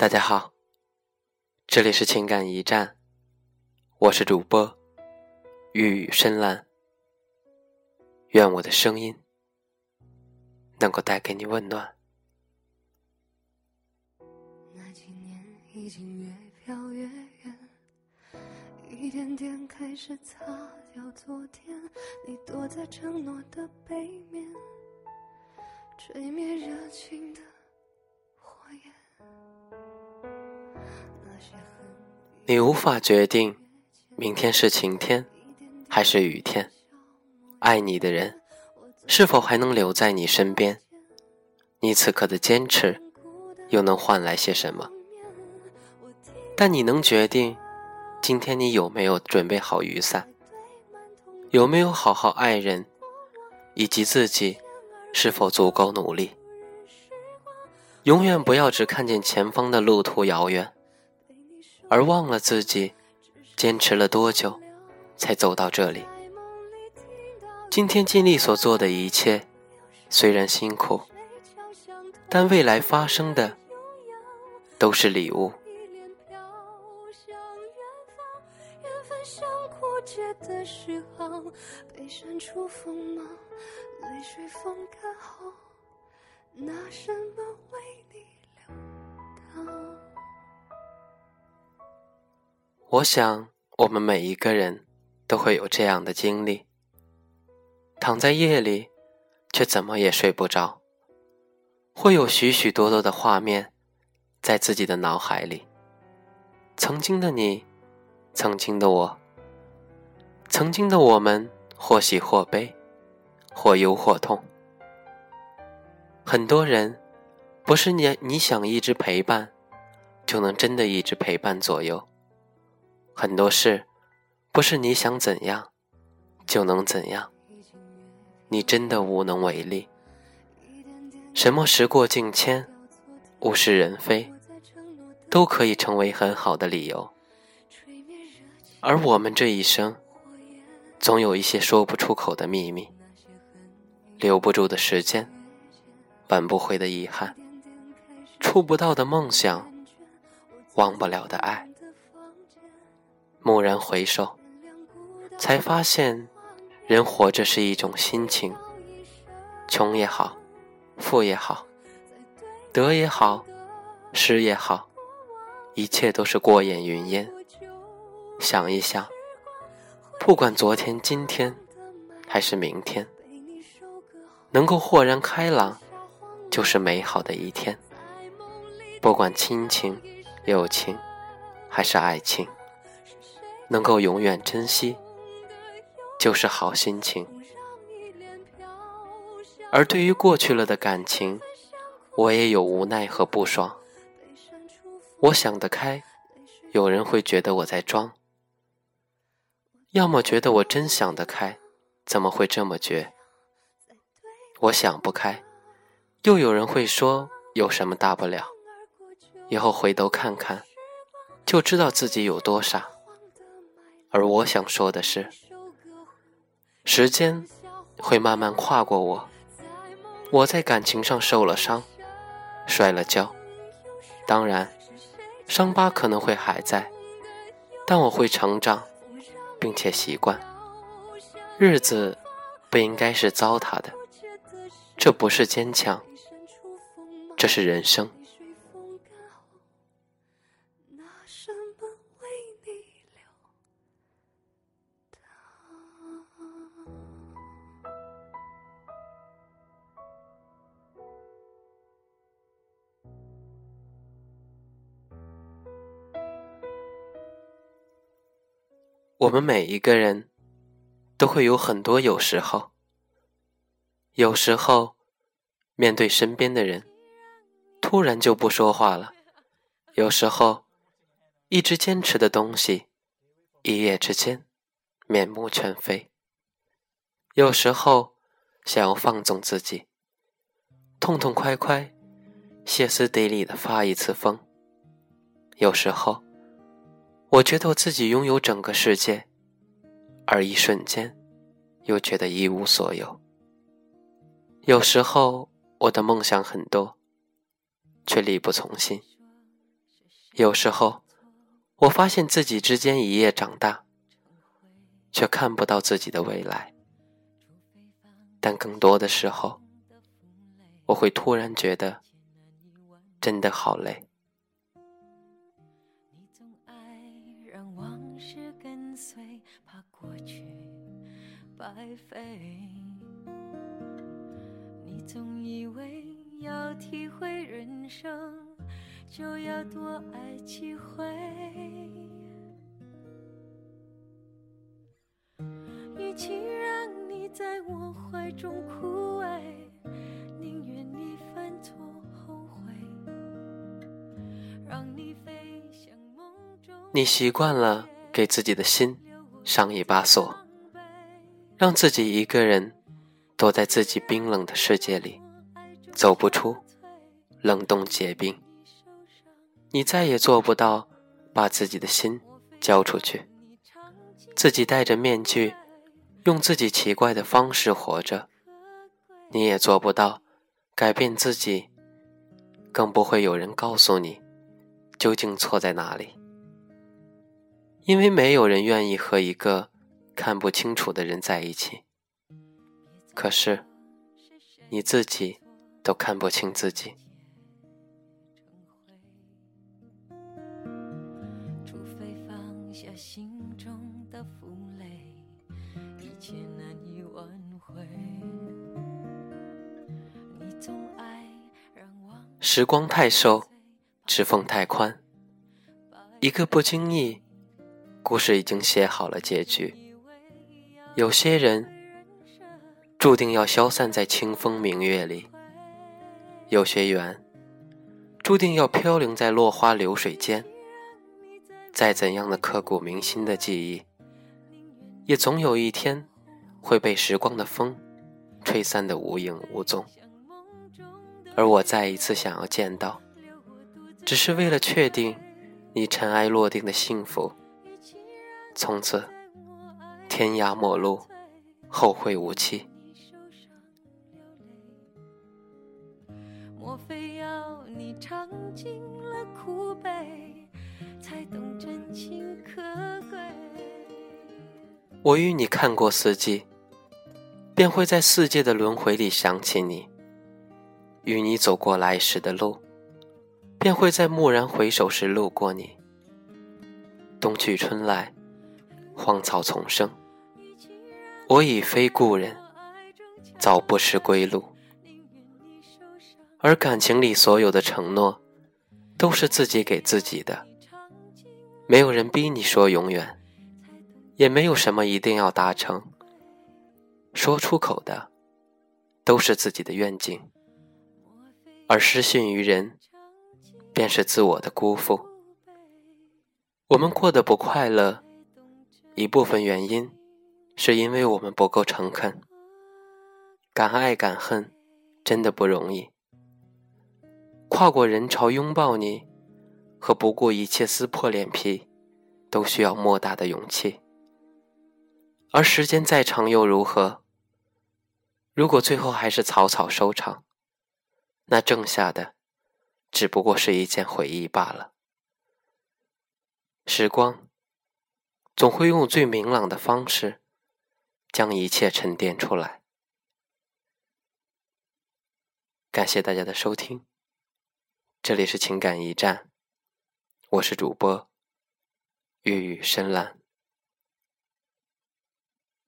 大家好，这里是情感驿站，我是主播玉宇深蓝。愿我的声音能够带给你温暖。那几年已经越飘越远，一点点开始擦掉昨天。你躲在承诺的背面，吹灭热情的你无法决定明天是晴天还是雨天，爱你的人是否还能留在你身边？你此刻的坚持又能换来些什么？但你能决定今天你有没有准备好雨伞，有没有好好爱人，以及自己是否足够努力？永远不要只看见前方的路途遥远。而忘了自己坚持了多久，才走到这里。今天尽力所做的一切，虽然辛苦，但未来发生的都是礼物。拿什么为你流淌？我想，我们每一个人都会有这样的经历：躺在夜里，却怎么也睡不着；会有许许多多的画面在自己的脑海里。曾经的你，曾经的我，曾经的我们，或喜或悲，或忧或痛。很多人，不是你你想一直陪伴，就能真的一直陪伴左右。很多事，不是你想怎样就能怎样，你真的无能为力。什么时过境迁，物是人非，都可以成为很好的理由。而我们这一生，总有一些说不出口的秘密，留不住的时间，挽不回的遗憾，触不到的梦想，忘不了的爱。蓦然回首，才发现，人活着是一种心情。穷也好，富也好，得也好，失也好，一切都是过眼云烟。想一想，不管昨天、今天，还是明天，能够豁然开朗，就是美好的一天。不管亲情、友情，还是爱情。能够永远珍惜，就是好心情。而对于过去了的感情，我也有无奈和不爽。我想得开，有人会觉得我在装；要么觉得我真想得开，怎么会这么绝？我想不开，又有人会说有什么大不了？以后回头看看，就知道自己有多傻。而我想说的是，时间会慢慢跨过我。我在感情上受了伤，摔了跤，当然，伤疤可能会还在，但我会成长，并且习惯。日子不应该是糟蹋的，这不是坚强，这是人生。我们每一个人都会有很多有时候，有时候面对身边的人，突然就不说话了；有时候一直坚持的东西，一夜之间面目全非；有时候想要放纵自己，痛痛快快、歇斯底里的发一次疯；有时候。我觉得我自己拥有整个世界，而一瞬间，又觉得一无所有。有时候我的梦想很多，却力不从心；有时候，我发现自己之间一夜长大，却看不到自己的未来。但更多的时候，我会突然觉得，真的好累。白费你总以为要体会人生，就要多爱几回。与其让你在我怀中枯萎，宁愿你犯错后悔，让你飞向梦中。你习惯了给自己的心上一把锁，让自己一个人。躲在自己冰冷的世界里，走不出，冷冻结冰。你再也做不到把自己的心交出去，自己戴着面具，用自己奇怪的方式活着。你也做不到改变自己，更不会有人告诉你究竟错在哪里，因为没有人愿意和一个看不清楚的人在一起。可是，你自己都看不清自己。时光太瘦，指缝太宽。一个不经意，故事已经写好了结局。有些人。注定要消散在清风明月里，有些缘，注定要飘零在落花流水间。再怎样的刻骨铭心的记忆，也总有一天会被时光的风吹散的无影无踪。而我再一次想要见到，只是为了确定你尘埃落定的幸福。从此，天涯陌路，后会无期。莫非要你尝尽了苦悲，才懂真情可贵？我与你看过四季，便会在四季的轮回里想起你；与你走过来时的路，便会在蓦然回首时路过你。冬去春来，荒草丛生，我已非故人，早不识归路。而感情里所有的承诺，都是自己给自己的，没有人逼你说永远，也没有什么一定要达成。说出口的，都是自己的愿景，而失信于人，便是自我的辜负。我们过得不快乐，一部分原因，是因为我们不够诚恳。敢爱敢恨，真的不容易。跨过人潮拥抱你，和不顾一切撕破脸皮，都需要莫大的勇气。而时间再长又如何？如果最后还是草草收场，那剩下的只不过是一件回忆罢了。时光总会用最明朗的方式，将一切沉淀出来。感谢大家的收听。这里是情感驿站，我是主播月语深蓝。